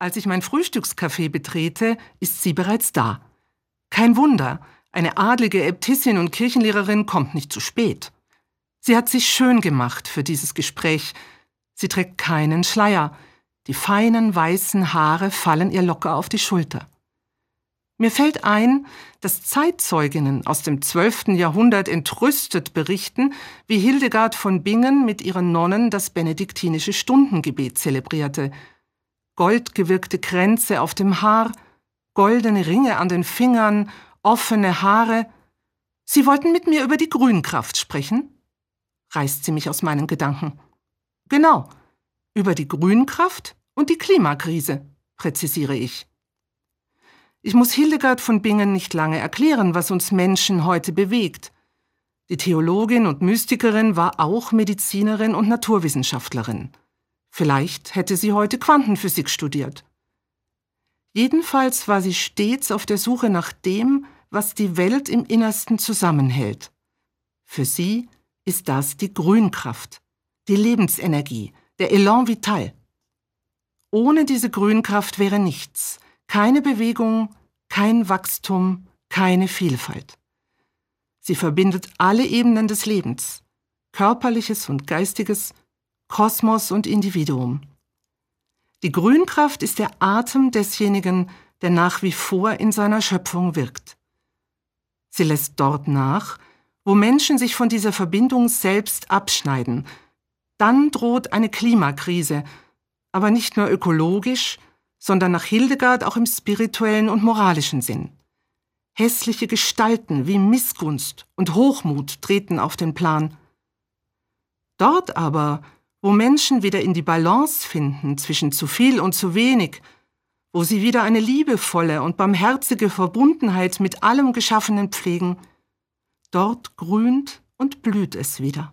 Als ich mein Frühstückscafé betrete, ist sie bereits da. Kein Wunder, eine adlige Äbtissin und Kirchenlehrerin kommt nicht zu spät. Sie hat sich schön gemacht für dieses Gespräch. Sie trägt keinen Schleier. Die feinen weißen Haare fallen ihr locker auf die Schulter. Mir fällt ein, dass Zeitzeuginnen aus dem zwölften Jahrhundert entrüstet berichten, wie Hildegard von Bingen mit ihren Nonnen das benediktinische Stundengebet zelebrierte. Goldgewirkte Kränze auf dem Haar, goldene Ringe an den Fingern, offene Haare. Sie wollten mit mir über die Grünkraft sprechen? reißt sie mich aus meinen Gedanken. Genau, über die Grünkraft und die Klimakrise, präzisiere ich. Ich muss Hildegard von Bingen nicht lange erklären, was uns Menschen heute bewegt. Die Theologin und Mystikerin war auch Medizinerin und Naturwissenschaftlerin. Vielleicht hätte sie heute Quantenphysik studiert. Jedenfalls war sie stets auf der Suche nach dem, was die Welt im Innersten zusammenhält. Für sie ist das die Grünkraft, die Lebensenergie, der Elan vital. Ohne diese Grünkraft wäre nichts, keine Bewegung, kein Wachstum, keine Vielfalt. Sie verbindet alle Ebenen des Lebens, körperliches und geistiges, Kosmos und Individuum. Die Grünkraft ist der Atem desjenigen, der nach wie vor in seiner Schöpfung wirkt. Sie lässt dort nach, wo Menschen sich von dieser Verbindung selbst abschneiden. Dann droht eine Klimakrise, aber nicht nur ökologisch, sondern nach Hildegard auch im spirituellen und moralischen Sinn. Hässliche Gestalten wie Missgunst und Hochmut treten auf den Plan. Dort aber, wo Menschen wieder in die Balance finden zwischen zu viel und zu wenig, wo sie wieder eine liebevolle und barmherzige Verbundenheit mit allem Geschaffenen pflegen, dort grünt und blüht es wieder.